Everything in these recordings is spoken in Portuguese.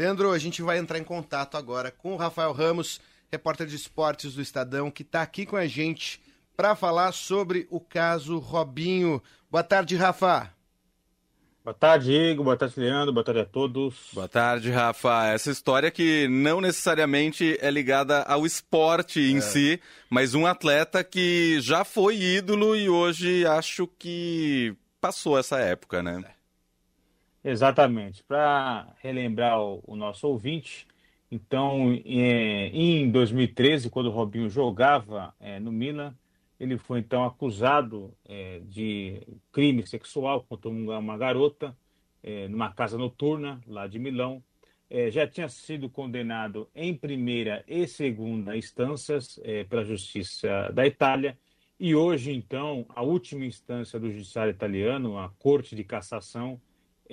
Leandro, a gente vai entrar em contato agora com o Rafael Ramos, repórter de esportes do Estadão, que está aqui com a gente para falar sobre o caso Robinho. Boa tarde, Rafa. Boa tarde, Igor. Boa tarde, Leandro. Boa tarde a todos. Boa tarde, Rafa. Essa história que não necessariamente é ligada ao esporte em é. si, mas um atleta que já foi ídolo e hoje acho que passou essa época, né? Exatamente. Para relembrar o, o, nosso ouvinte, então, é, em 2013, quando o Robinho jogava é, no Milan, ele foi então acusado é, de crime sexual contra uma garota é, numa casa noturna lá de Milão. É, já tinha sido condenado em primeira e segunda instâncias pela Justiça da Itália. E hoje, então, a última instância do Judiciário italiano, a Corte de Cassação,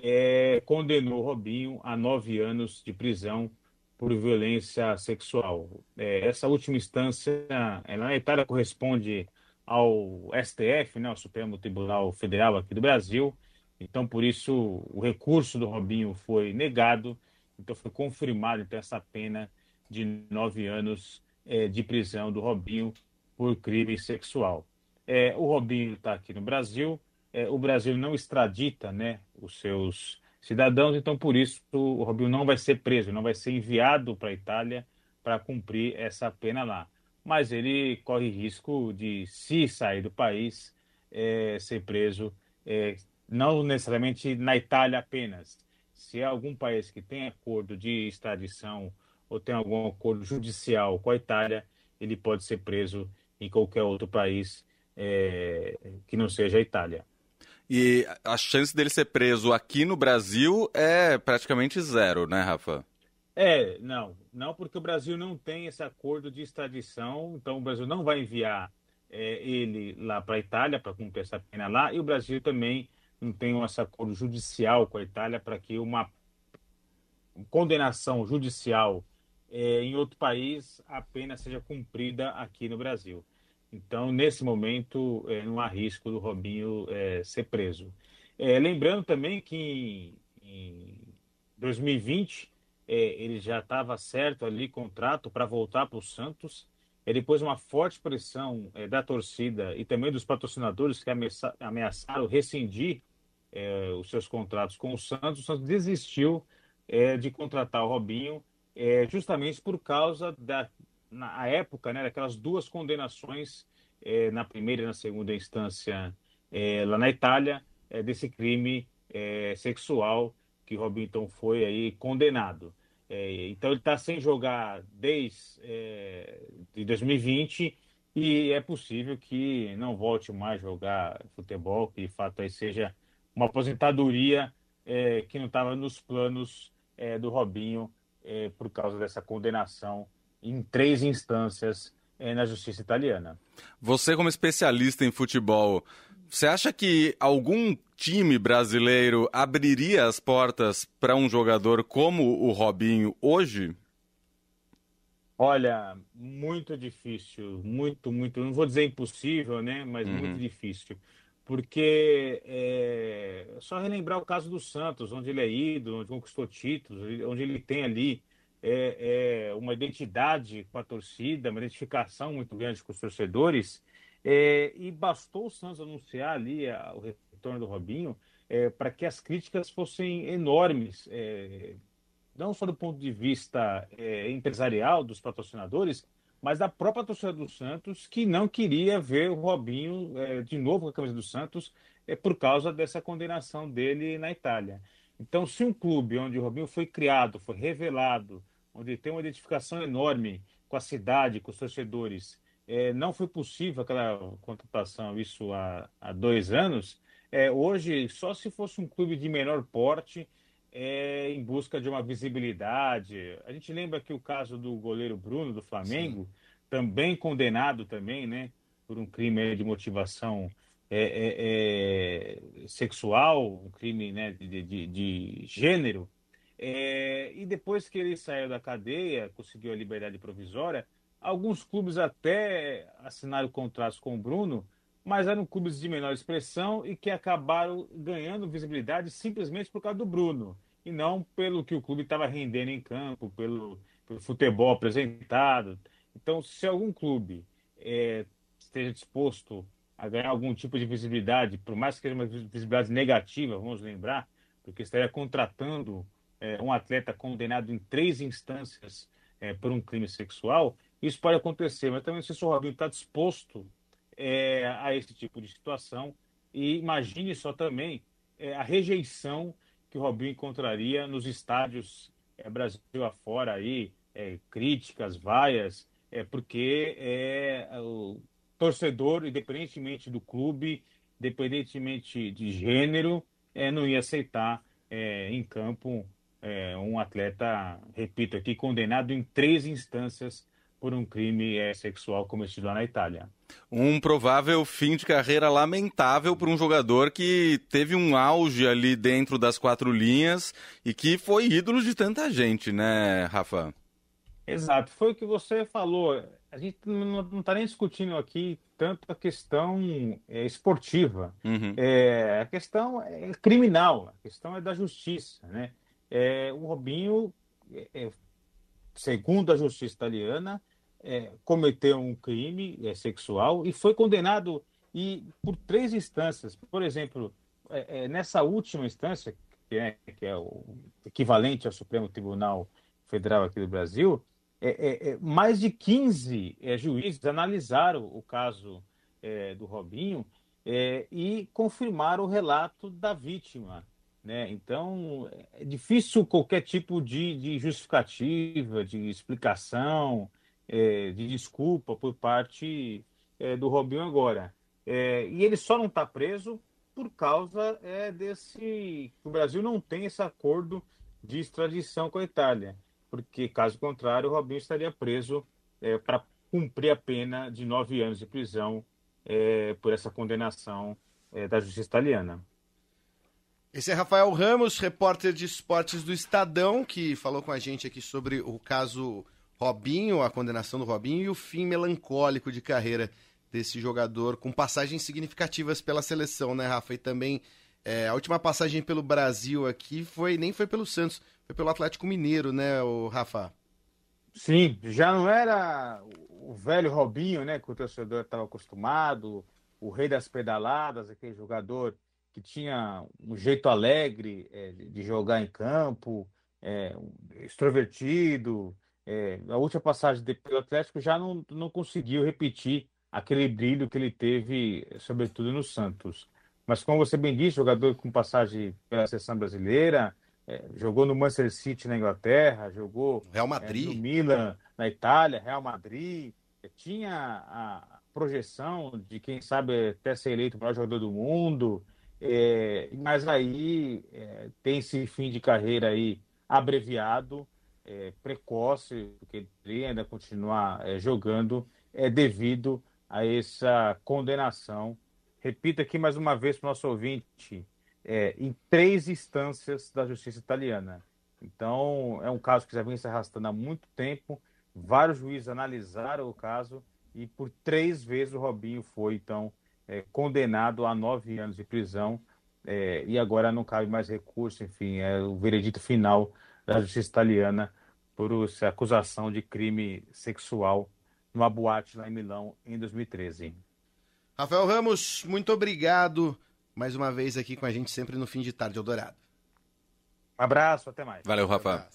é, condenou Robinho a nove anos de prisão por violência sexual. É, essa última instância, na Itália, corresponde ao STF, né, Supremo Tribunal Federal aqui do Brasil. Então, por isso, o recurso do Robinho foi negado. Então, foi confirmado então, essa pena de nove anos é, de prisão do Robinho por crime sexual. É, o Robinho está aqui no Brasil. É, o Brasil não extradita né, os seus cidadãos, então, por isso, o Robinho não vai ser preso, não vai ser enviado para a Itália para cumprir essa pena lá mas ele corre risco de, se sair do país, é, ser preso, é, não necessariamente na Itália apenas. Se é algum país que tem acordo de extradição ou tem algum acordo judicial com a Itália, ele pode ser preso em qualquer outro país é, que não seja a Itália. E a chance dele ser preso aqui no Brasil é praticamente zero, né, Rafa? É, não, não porque o Brasil não tem esse acordo de extradição, então o Brasil não vai enviar é, ele lá para a Itália para cumprir essa pena lá, e o Brasil também não tem esse acordo judicial com a Itália para que uma condenação judicial é, em outro país a pena seja cumprida aqui no Brasil. Então, nesse momento, é, não há risco do Robinho é, ser preso. É, lembrando também que em, em 2020 é, ele já estava certo ali, contrato para voltar para o Santos. É, depois uma forte pressão é, da torcida e também dos patrocinadores que ameaça, ameaçaram rescindir é, os seus contratos com o Santos. O Santos desistiu de contratar o Robinho justamente por causa da na época, né, daquelas duas condenações é, na primeira e na segunda instância lá na Itália desse crime sexual que Robinho então foi aí condenado. Então ele está sem jogar desde de 2020 e é possível que não volte mais jogar futebol, que de fato aí seja uma aposentadoria que não estava nos planos do Robinho por causa dessa condenação em três instâncias é, na justiça italiana. Você como especialista em futebol, você acha que algum time brasileiro abriria as portas para um jogador como o Robinho hoje? Olha, muito difícil, muito, muito. Não vou dizer impossível, né? Mas uhum. muito difícil. Porque é só relembrar o caso do Santos, onde ele é ídolo, onde conquistou títulos, onde ele tem ali é, é, uma identidade com a torcida, uma identificação muito grande com os torcedores. É, e bastou o Santos anunciar ali a, o retorno do Robinho é, para que as críticas fossem enormes, é, não só do ponto de vista é, empresarial dos patrocinadores, mas da própria torcida do Santos, que não queria ver o Robinho é, de novo com a camisa do Santos é, por causa dessa condenação dele na Itália. Então, se um clube onde o Robinho foi criado, foi revelado, onde tem uma identificação enorme com a cidade, com os torcedores, é, não foi possível aquela contratação, isso há, há dois anos. É, hoje, só se fosse um clube de menor porte, é, em busca de uma visibilidade. A gente lembra que o caso do goleiro Bruno, do Flamengo, Sim. também condenado também, né, por um crime de motivação é, é, é, sexual, um crime né, de, de, de gênero. É, e depois que ele saiu da cadeia, conseguiu a liberdade provisória, Alguns clubes até assinaram contratos com o Bruno, mas eram clubes de menor expressão e que acabaram ganhando visibilidade simplesmente por causa do Bruno. e não pelo que o clube estava rendendo em campo, pelo, pelo, futebol apresentado. Então, se algum clube é, esteja disposto a ganhar algum tipo de visibilidade, por mais que seja uma visibilidade negativa, vamos lembrar, porque estaria contratando é, um atleta condenado em três instâncias é, por um crime sexual, isso pode acontecer, mas também se o Robinho está disposto é, a esse tipo de situação, e imagine só também é, a rejeição que o Robinho encontraria nos estádios é, Brasil afora aí, é, críticas, vaias, é, porque o torcedor, independentemente do clube, independentemente de gênero, é, não ia aceitar é, em campo é, um atleta, repito aqui, condenado em três instâncias por um crime é, sexual cometido lá na Itália. Um provável fim de carreira lamentável para um jogador que teve um auge ali dentro das quatro linhas e que foi ídolo de tanta gente, né, Rafa? Exato, foi o que você falou. A gente não está nem discutindo aqui tanto a questão é, esportiva, uhum. é, a questão é criminal, a questão é da justiça, né? É, o Robinho, é, é segundo a justiça italiana, é, cometeu um crime é, sexual e foi condenado e por três instâncias. Por exemplo, é, nessa última instância, que é, que é, o equivalente ao Supremo Tribunal Federal aqui do Brasil, é, é, mais de 15 juízes analisaram o caso do Robinho e confirmaram o relato da vítima. Né? Então, é difícil qualquer tipo de, de justificativa, de explicação, é, de desculpa por parte é, do Robinho agora. É, e ele só não está preso por causa é, desse. O Brasil não tem esse acordo de extradição com a Itália, porque, caso contrário, o Robinho estaria preso é, para cumprir a pena de nove anos de prisão por essa condenação da justiça italiana. Esse é Rafael Ramos, repórter de esportes do Estadão, que falou com a gente aqui sobre o caso Robinho, a condenação do Robinho e o fim melancólico de carreira desse jogador, com passagens significativas pela seleção, né, Rafa? E também é, a última passagem pelo Brasil aqui foi nem foi pelo Santos, foi pelo Atlético Mineiro, né, o Rafa? Sim, já não era o velho Robinho, né, que o torcedor estava acostumado, o rei das pedaladas, aquele jogador que tinha um jeito alegre é, de jogar em campo, é, extrovertido. É, a última passagem pelo Atlético já não, não conseguiu repetir aquele brilho que ele teve, sobretudo no Santos. Mas, como você bem disse, jogador com passagem pela seleção brasileira, é, jogou no Manchester City na Inglaterra, jogou Real Madrid. É, no Milan na Itália, Real Madrid. É, tinha a projeção de, quem sabe, até ser eleito o maior jogador do mundo. É, mas aí é, tem esse fim de carreira aí abreviado, é, precoce, porque ele ainda continuar é, jogando, é devido a essa condenação. Repito aqui mais uma vez para o nosso ouvinte, é, em três instâncias da justiça italiana. Então, é um caso que já vem se arrastando há muito tempo. Vários juízes analisaram o caso e por três vezes o Robinho foi, então, é, condenado a nove anos de prisão é, e agora não cabe mais recurso, enfim, é o veredito final da justiça italiana por essa acusação de crime sexual numa boate lá em Milão em 2013. Rafael Ramos, muito obrigado mais uma vez aqui com a gente sempre no fim de tarde, Eldorado. Abraço, até mais. Valeu, Rafa.